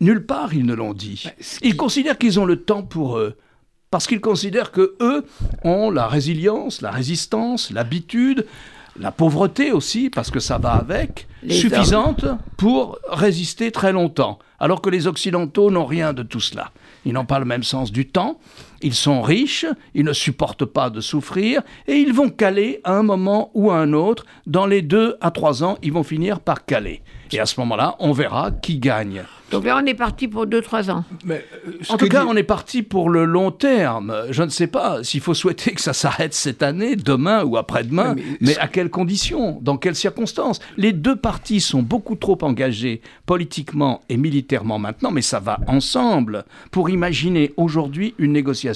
Nulle part, ils ne l'ont dit. Bah, ils considèrent qu'ils ont le temps pour eux. Parce qu'ils considèrent que eux ont la résilience, la résistance, l'habitude, la pauvreté aussi, parce que ça va avec, suffisante pour résister très longtemps. Alors que les Occidentaux n'ont rien de tout cela. Ils n'ont pas le même sens du temps, ils sont riches, ils ne supportent pas de souffrir, et ils vont caler à un moment ou à un autre. Dans les deux à trois ans, ils vont finir par caler. Et à ce moment-là, on verra qui gagne. Donc là, on est parti pour 2-3 ans. Mais, euh, en tout cas, on est parti pour le long terme. Je ne sais pas s'il faut souhaiter que ça s'arrête cette année, demain ou après-demain, mais, à quelles conditions? Dans quelles circonstances? Les deux parties sont beaucoup trop engagées politiquement et militairement maintenant, mais ça va ensemble pour imaginer aujourd'hui une négociation.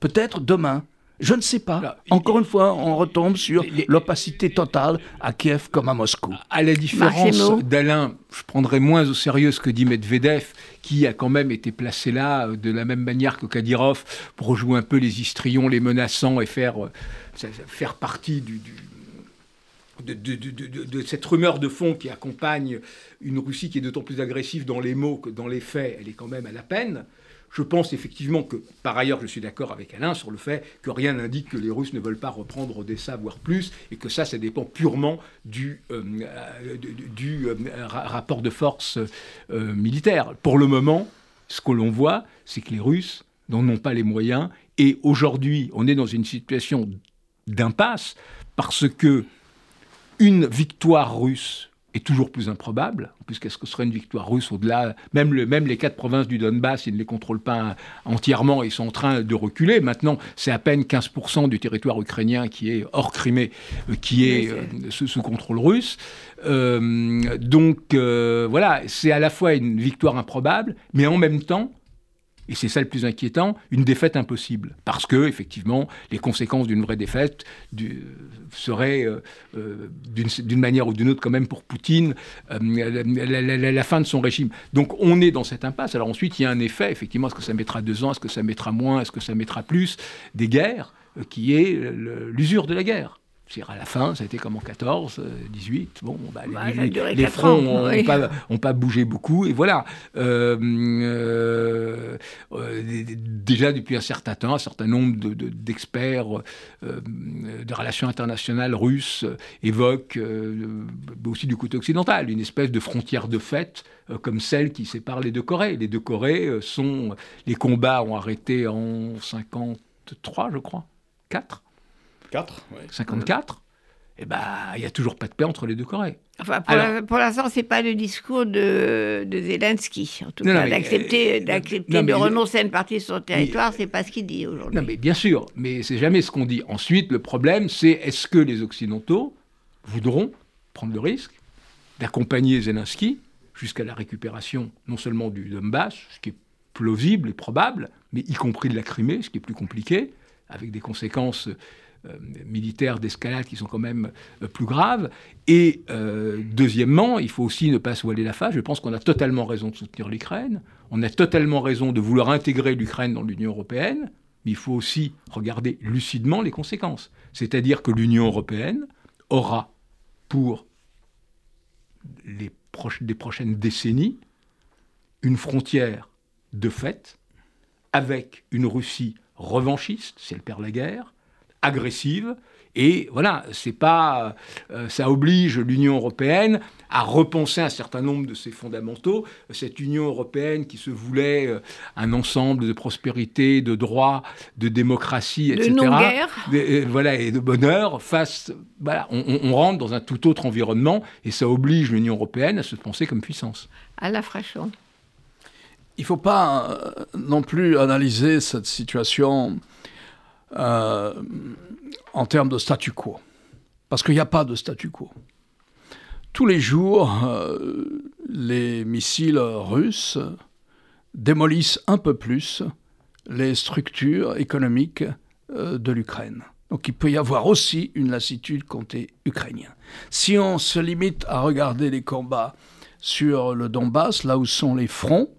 Peut-être demain, je ne sais pas. Encore une fois, on retombe sur l'opacité totale à Kiev comme à Moscou. À la différence d'Alain, je prendrais moins au sérieux ce que dit Medvedev, qui a quand même été placé là euh, de la même manière que Kadyrov pour jouer un peu les histrions, les menaçants et faire, euh, faire partie du, de, de, cette rumeur de fond qui accompagne une Russie qui est d'autant plus agressive dans les mots que dans les faits, elle est quand même à la peine. Je pense effectivement que, par ailleurs, je suis d'accord avec Alain sur le fait que rien n'indique que les Russes ne veulent pas reprendre Odessa, voire plus, et que ça, ça dépend purement du, euh, du, euh, rapport de force euh, militaire. Pour le moment, ce que l'on voit, c'est que les Russes n'en ont pas les moyens, et aujourd'hui, on est dans une situation d'impasse, parce que une victoire russe est toujours plus improbable, puisqu'est-ce que serait une victoire russe au-delà même, le, même les quatre provinces du Donbass, ils ne les contrôlent pas entièrement, ils sont en train de reculer. Maintenant, c'est à peine 15% du territoire ukrainien qui est hors Crimée, euh, qui est euh, sous, contrôle russe. Euh, donc voilà, c'est à la fois une victoire improbable, mais en même temps, et c'est ça le plus inquiétant, une défaite impossible. Parce que, effectivement, les conséquences d'une vraie défaite du, seraient, euh, euh, d'une manière ou d'une autre, quand même, pour Poutine, euh, la, fin de son régime. Donc on est dans cette impasse. Alors ensuite, il y a un effet, effectivement, est-ce que ça mettra deux ans, est-ce que ça mettra moins, est-ce que ça mettra plus, des guerres, qui est l'usure de la guerre à la fin, ça a été comme en 14, 18. Bon, bah, les, fronts n'ont pas, bougé beaucoup. Et voilà. Euh, euh, euh, déjà depuis un certain temps, un certain nombre d'experts de, de, relations internationales russes évoquent, aussi du côté occidental, une espèce de frontière de fait comme celle qui sépare les deux Corées. Les deux Corées sont. Les combats ont arrêté en 50 53, je crois. 4 4 54 eh ben, il n'y a toujours pas de paix entre les deux Corées. Enfin, pour, l'instant, ce n'est pas le discours de, de Zelensky, en tout cas. D'accepter euh, de renoncer à une partie de son territoire, ce n'est pas ce qu'il dit aujourd'hui. Non, mais bien sûr, mais c'est jamais ce qu'on dit. Ensuite, le problème, c'est est-ce que les Occidentaux voudront prendre le risque d'accompagner Zelensky jusqu'à la récupération non seulement du Donbass, ce qui est plausible et probable, mais y compris de la Crimée, ce qui est plus compliqué, avec des conséquences euh, militaires d'escalade qui sont quand même euh, plus graves. Et euh, deuxièmement, il faut aussi ne pas se voiler la face. Je pense qu'on a totalement raison de soutenir l'Ukraine. On a totalement raison de vouloir intégrer l'Ukraine dans l'Union européenne. Mais il faut aussi regarder lucidement les conséquences. C'est-à-dire que l'Union européenne aura pour les des prochaines décennies une frontière de fait avec une Russie revanchiste, si elle perd la guerre, agressive. Et voilà, c'est pas, euh, ça oblige l'Union européenne à repenser un certain nombre de ses fondamentaux. Cette Union européenne qui se voulait euh, un ensemble de prospérité, de droit, de démocratie, etc. De euh, voilà, et de bonheur, face, voilà, on, rentre dans un tout autre environnement et ça oblige l'Union européenne à se penser comme puissance. À la fraîcheur. Il ne faut pas non plus analyser cette situation euh, en termes de statu quo. Parce qu'il n'y a pas de statu quo. Tous les jours, euh, les missiles russes démolissent un peu plus les structures économiques euh, de l'Ukraine. Donc il peut y avoir aussi une lassitude côté ukrainien. Si on se limite à regarder les combats sur le Donbass, là où sont les fronts,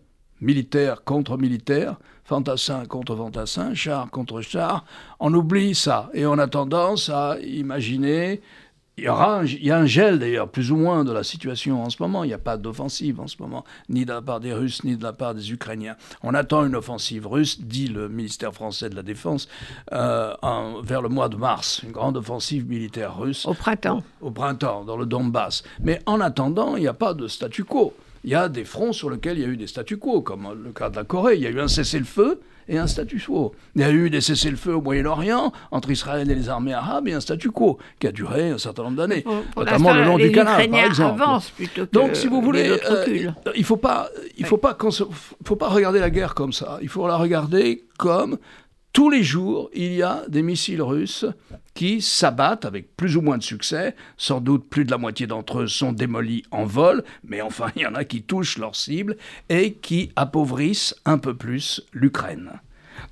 militaires contre militaires, fantassin contre fantassin, char contre char, on oublie ça et on a tendance à imaginer. Il y, aura il y a un gel d'ailleurs, plus ou moins, de la situation en ce moment. Il n'y a pas d'offensive en ce moment, ni de la part des Russes, ni de la part des Ukrainiens. On attend une offensive russe, dit le ministère français de la Défense, euh, vers le mois de mars. Une grande offensive militaire russe. Au printemps. Au, au printemps, dans le Donbass. Mais en attendant, il n'y a pas de statu quo il y a des fronts sur lesquels il y a eu des statu quo, comme le cas de la Corée. Il y a eu un cessez-le-feu et un statu quo. Il y a eu des cessez-le-feu au Moyen-Orient entre Israël et les armées arabes et un statu quo qui a duré un certain nombre d'années, notamment le long du canal, par exemple. Donc, si vous voulez, euh, il faut pas, il faut pas, faut pas regarder la guerre comme ça. Il faut la regarder comme tous les jours, il y a des missiles russes qui s'abattent avec plus ou moins de succès. Sans doute plus de la moitié d'entre eux sont démolis en vol, mais enfin il y en a qui touchent leur cible et qui appauvrissent un peu plus l'Ukraine.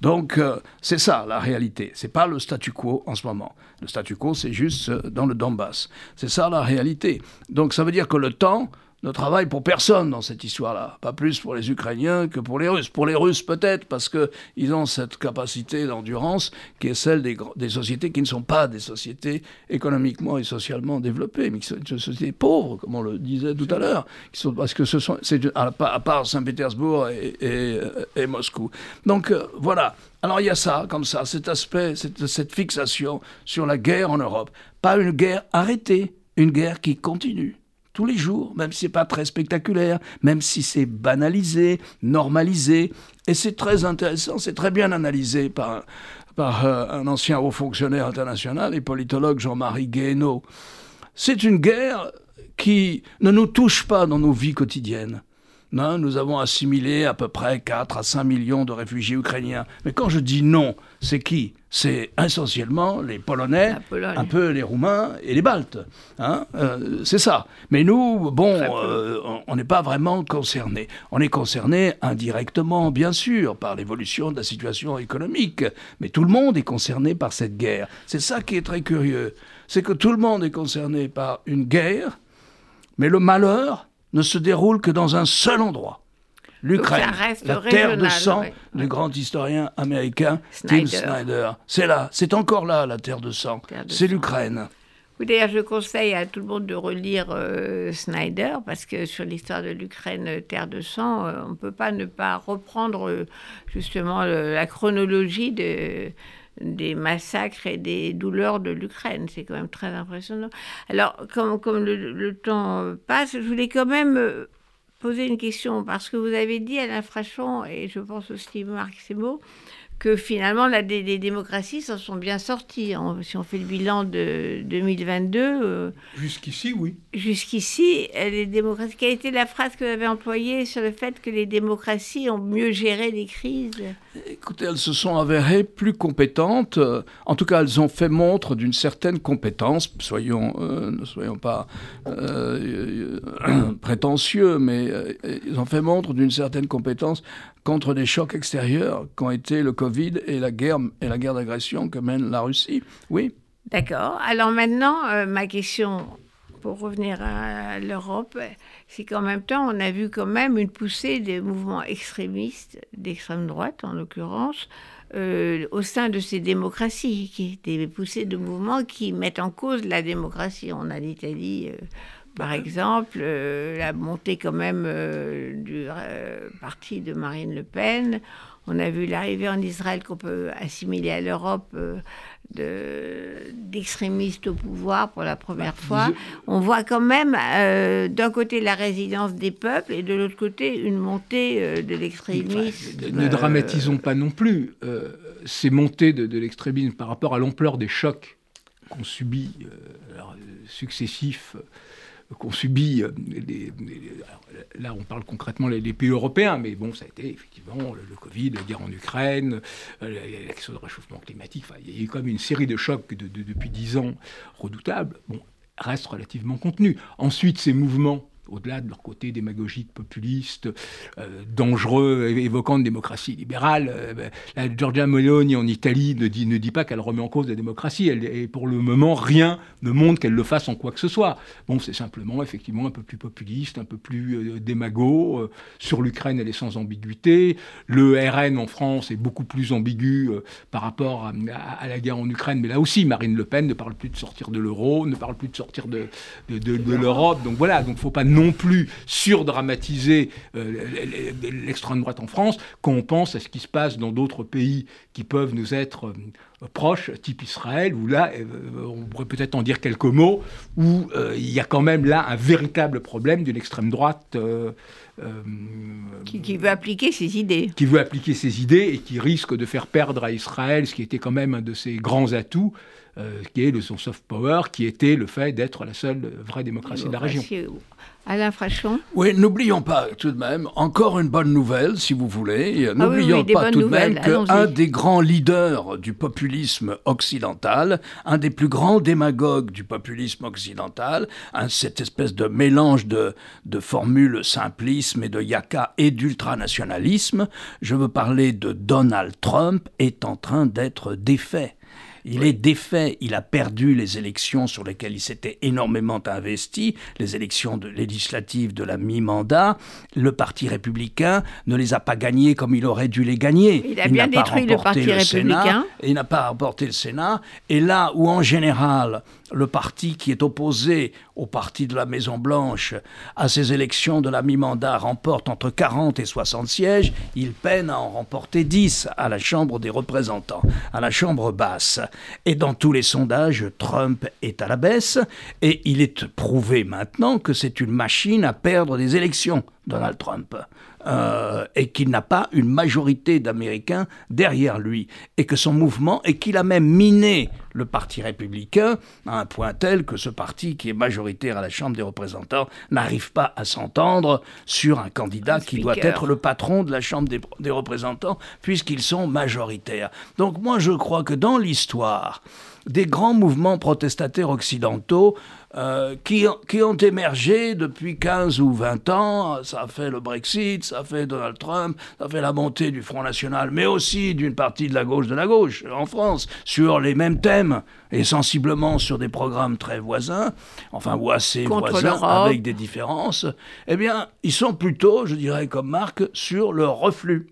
Donc euh, c'est ça la réalité. C'est pas le statu quo en ce moment. Le statu quo c'est juste euh, dans le Donbass. C'est ça la réalité. Donc ça veut dire que le temps ne travaille pour personne dans cette histoire-là. Pas plus pour les Ukrainiens que pour les Russes. Pour les Russes peut-être, parce qu'ils ont cette capacité d'endurance qui est celle des, des, sociétés qui ne sont pas des sociétés économiquement et socialement développées, mais qui sont des sociétés pauvres, comme on le disait tout à l'heure. Parce que ce sont, c'est à, part Saint-Pétersbourg et, et, Moscou. Donc euh, voilà. Alors il y a ça, comme ça, cet aspect, cette, cette fixation sur la guerre en Europe. Pas une guerre arrêtée, une guerre qui continue tous les jours, même si c'est pas très spectaculaire, même si c'est banalisé, normalisé. Et c'est très intéressant, c'est très bien analysé par, euh, un ancien haut fonctionnaire international et politologue Jean-Marie Guéhenno. C'est une guerre qui ne nous touche pas dans nos vies quotidiennes. Non, nous avons assimilé à peu près 4 à 5 millions de réfugiés ukrainiens. Mais quand je dis non, c'est qui? C'est essentiellement les Polonais, un peu les Roumains et les Baltes. Hein euh, c'est ça. Mais nous, bon, euh, on n'est pas vraiment concernés. On est concernés indirectement, bien sûr, par l'évolution de la situation économique. Mais tout le monde est concerné par cette guerre. C'est ça qui est très curieux. C'est que tout le monde est concerné par une guerre, mais le malheur ne se déroule que dans un seul endroit. L'Ukraine, la terre de sang du grand historien américain Tim Snyder. C'est là, c'est encore là la terre de sang. C'est l'Ukraine. Oui, d'ailleurs, je conseille à tout le monde de relire euh, Snyder, parce que sur l'histoire de l'Ukraine, euh, terre de sang, euh, on ne peut pas ne pas reprendre justement la chronologie de, des massacres et des douleurs de l'Ukraine. C'est quand même très impressionnant. Alors, comme, comme le, temps passe, je voulais quand même euh, poser une question, parce que vous avez dit, Alain Frachon, et je pense aussi Marc Semo, que finalement la, les, démocraties s'en sont bien sorties. si on fait le bilan de 2022. Euh, jusqu'ici, oui. Jusqu'ici, les démocraties. Quelle était la phrase que vous avez employée sur le fait que les démocraties ont mieux géré les crises? Écoutez, elles se sont avérées plus compétentes. En tout cas, elles ont fait montre d'une certaine compétence. Soyons, euh, ne soyons pas euh, [coughs] prétentieux, mais ils ont fait montre d'une certaine compétence contre des chocs extérieurs qu'ont été le Covid et la guerre, et la guerre d'agression que mène la Russie. Oui. D'accord. Alors maintenant, euh, ma question, pour revenir à l'Europe, c'est qu'en même temps, on a vu quand même une poussée des mouvements extrémistes, d'extrême droite en l'occurrence, euh, au sein de ces démocraties, qui, des poussées de mouvements qui mettent en cause la démocratie. On a l'Italie. Euh, par exemple, euh, la montée quand même euh, du euh, parti de Marine Le Pen. On a vu l'arrivée en Israël qu'on peut assimiler à l'Europe d'extrémistes au pouvoir pour la première bah, fois. On voit quand même d'un côté la résidence des peuples et de l'autre côté une montée de l'extrémisme. ne dramatisons pas non plus ces montées de, de l'extrémisme par rapport à l'ampleur des chocs qu'on subit successifs qu'on subit, euh, là on parle concrètement les, pays européens, mais bon, ça a été effectivement le, Covid, la guerre en Ukraine, euh, la question du réchauffement climatique, il y a eu même une série de chocs depuis dix ans redoutables, bon, reste relativement contenu. Ensuite, ces mouvements au-delà de leur côté démagogique, populiste, euh, dangereux, évoquant une démocratie libérale. Euh, ben, la Giorgia Meloni en Italie ne dit, ne dit pas qu'elle remet en cause la démocratie. Et pour le moment, rien ne montre qu'elle le fasse en quoi que ce soit. Bon, c'est simplement effectivement un peu plus populiste, un peu plus euh, démago. sur l'Ukraine, elle est sans ambiguïté. Le RN en France est beaucoup plus ambigu par rapport à, la guerre en Ukraine. Mais là aussi, Marine Le Pen ne parle plus de sortir de l'euro, ne parle plus de sortir de, de, de l'Europe. Donc voilà, donc faut pas non plus surdramatiser euh, l'extrême droite en France quand on pense à ce qui se passe dans d'autres pays qui peuvent nous être euh, proches, type Israël, où là, euh, on pourrait peut-être en dire quelques mots, où il y a quand même là un véritable problème d'une extrême droite. qui, veut appliquer ses idées. Qui veut appliquer ses idées et qui risque de faire perdre à Israël ce qui était quand même un de ses grands atouts, qui est le son soft power, qui était le fait d'être la seule vraie démocratie de la région. Alain Frachon Oui, n'oublions pas tout de même, encore une bonne nouvelle, si vous voulez. Ah n'oublions pas tout de même qu'un des grands leaders du populisme occidental, un des plus grands démagogues du populisme occidental, cette espèce de mélange de, de formules simplisme et de yaka et d'ultranationalisme, je veux parler de Donald Trump, est en train d'être défait. Il est défait, il a perdu les élections sur lesquelles il s'était énormément investi, les élections législatives de la mi-mandat. Le Parti républicain ne les a pas gagnées comme il aurait dû les gagner. Il a bien détruit le Parti républicain. et il n'a pas remporté le Sénat. Et là où en général le parti qui est opposé au parti de la Maison-Blanche à ces élections de la mi-mandat remporte entre 40 et 60 sièges, il peine à en remporter 10 à la Chambre des représentants, à la Chambre basse. Et dans tous les sondages, Trump est à la baisse et il est prouvé maintenant que c'est une machine à perdre des élections, Donald Trump. Euh, et qu'il n'a pas une majorité d'Américains derrière lui, et que son mouvement, et qu'il a même miné le Parti républicain à un point tel que ce parti, qui est majoritaire à la Chambre des représentants, n'arrive pas à s'entendre sur un candidat qui doit être le patron de la Chambre des, des représentants, puisqu'ils sont majoritaires. Donc moi je crois que dans l'histoire, des grands mouvements protestataires occidentaux euh, qui, qui, ont émergé depuis 15 ou 20 ans. Ça a fait le Brexit, ça a fait Donald Trump, ça a fait la montée du Front National, mais aussi d'une partie de la gauche de la gauche en France, sur les mêmes thèmes, et sensiblement sur des programmes très voisins, enfin ou assez voisins, avec des différences. Eh bien, ils sont plutôt, je dirais comme Marc, sur le reflux.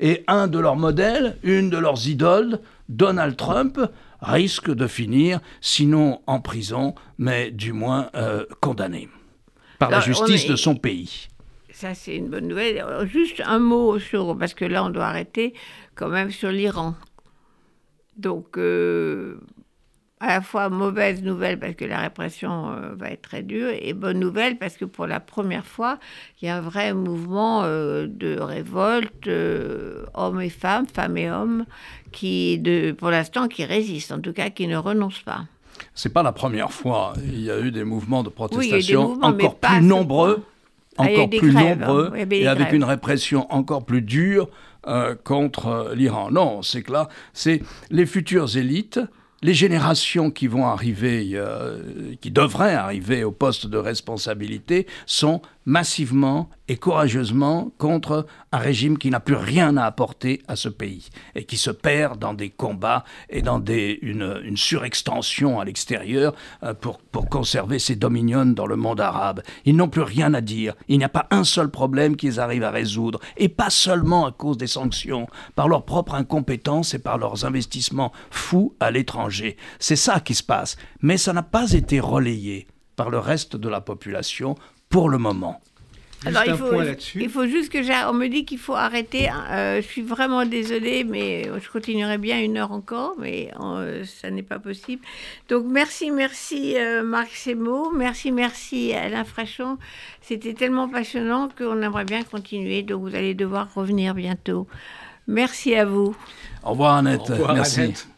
Et un de leurs modèles, une de leurs idoles, Donald Trump, risque de finir, sinon en prison, mais du moins euh, condamné par la justice de son pays. Ça, c'est une bonne nouvelle. Juste un mot sur, parce que là, on doit arrêter quand même sur l'Iran. Donc, euh, à la fois mauvaise nouvelle parce que la répression euh, va être très dure et bonne nouvelle parce que pour la première fois, il y a un vrai mouvement euh, de révolte, euh, hommes et femmes, femmes et hommes, qui, de, pour l'instant, qui résistent, en tout cas qui ne renoncent pas. C'est pas la première fois. Il y a eu des mouvements de protestation encore plus nombreux, ah, encore plus nombreux, et avec une répression encore plus dure contre l'Iran. Non, c'est que là, c'est les futures élites les générations qui vont arriver, euh, qui devraient arriver au poste de responsabilité, sont massivement et courageusement contre un régime qui n'a plus rien à apporter à ce pays et qui se perd dans des combats et dans des, une, surextension à l'extérieur euh, pour, pour conserver ses dominions dans le monde arabe. Ils n'ont plus rien à dire. Il n'y a pas un seul problème qu'ils arrivent à résoudre et pas seulement à cause des sanctions, par leur propre incompétence et par leurs investissements fous à l'étranger. C'est ça qui se passe. Mais ça n'a pas été relayé par le reste de la population pour le moment. Alors, il, faut, il faut juste que on me dit qu'il faut arrêter. Euh, je suis vraiment désolée, mais je continuerai bien une heure encore, mais euh, ça n'est pas possible. Donc merci, merci euh, Marc Semo, merci, merci Alain Frachon. C'était tellement passionnant qu'on aimerait bien continuer, donc vous allez devoir revenir bientôt. Merci à vous. Au revoir Annette. merci.